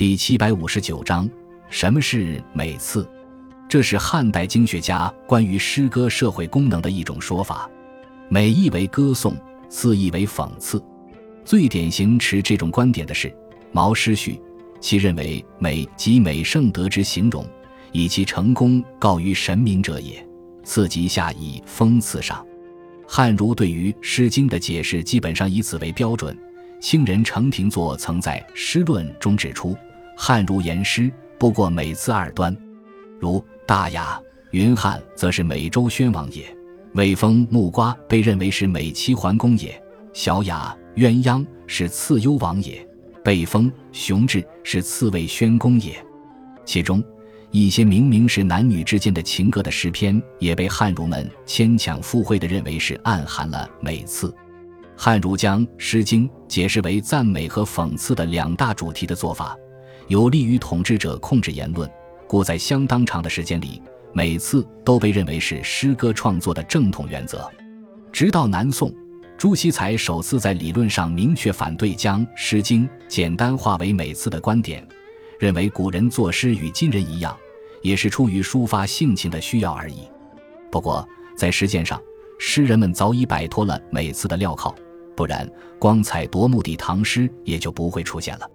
第七百五十九章，什么是美次？这是汉代经学家关于诗歌社会功能的一种说法。美意为歌颂，次意为讽刺。最典型持这种观点的是《毛诗序》，其认为美即美圣德之形容，以其成功告于神明者也。次即下以封赐上。汉儒对于《诗经》的解释基本上以此为标准。清人程廷作曾在《诗论》中指出。汉儒言诗不过美次二端，如大雅、云汉则是美周宣王也；魏风、木瓜被认为是美齐桓公也；小雅、鸳鸯是次幽王也；北风、雄志是次魏宣公也。其中一些明明是男女之间的情歌的诗篇，也被汉儒们牵强附会的认为是暗含了美次。汉儒将《诗经》解释为赞美和讽刺的两大主题的做法。有利于统治者控制言论，故在相当长的时间里，每次都被认为是诗歌创作的正统原则。直到南宋，朱熹才首次在理论上明确反对将《诗经》简单化为每次的观点，认为古人作诗与今人一样，也是出于抒发性情的需要而已。不过，在实践上，诗人们早已摆脱了每次的镣铐，不然光彩夺目的唐诗也就不会出现了。